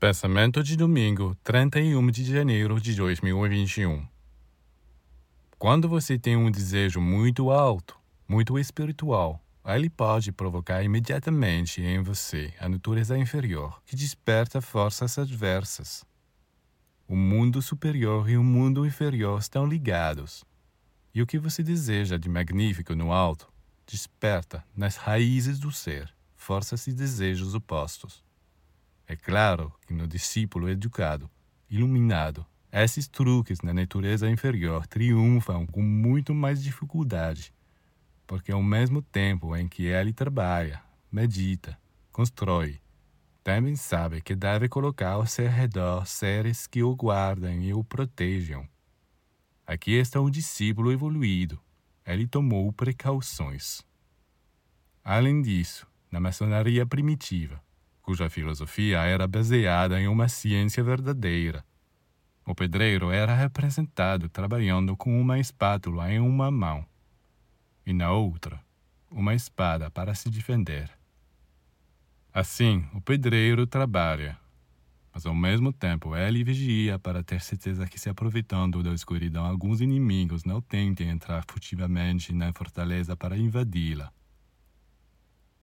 Pensamento de domingo, 31 de janeiro de 2021. Quando você tem um desejo muito alto, muito espiritual, ele pode provocar imediatamente em você a natureza inferior, que desperta forças adversas. O mundo superior e o mundo inferior estão ligados. E o que você deseja de magnífico no alto desperta nas raízes do ser forças e desejos opostos. É claro que no discípulo educado, iluminado, esses truques na natureza inferior triunfam com muito mais dificuldade, porque ao mesmo tempo em que ele trabalha, medita, constrói, também sabe que deve colocar ao seu redor seres que o guardem e o protejam. Aqui está um discípulo evoluído. Ele tomou precauções. Além disso, na maçonaria primitiva, cuja filosofia era baseada em uma ciência verdadeira. O pedreiro era representado trabalhando com uma espátula em uma mão e na outra uma espada para se defender. Assim, o pedreiro trabalha, mas ao mesmo tempo ele vigia para ter certeza que, se aproveitando da escuridão, alguns inimigos não tentem entrar furtivamente na fortaleza para invadi-la.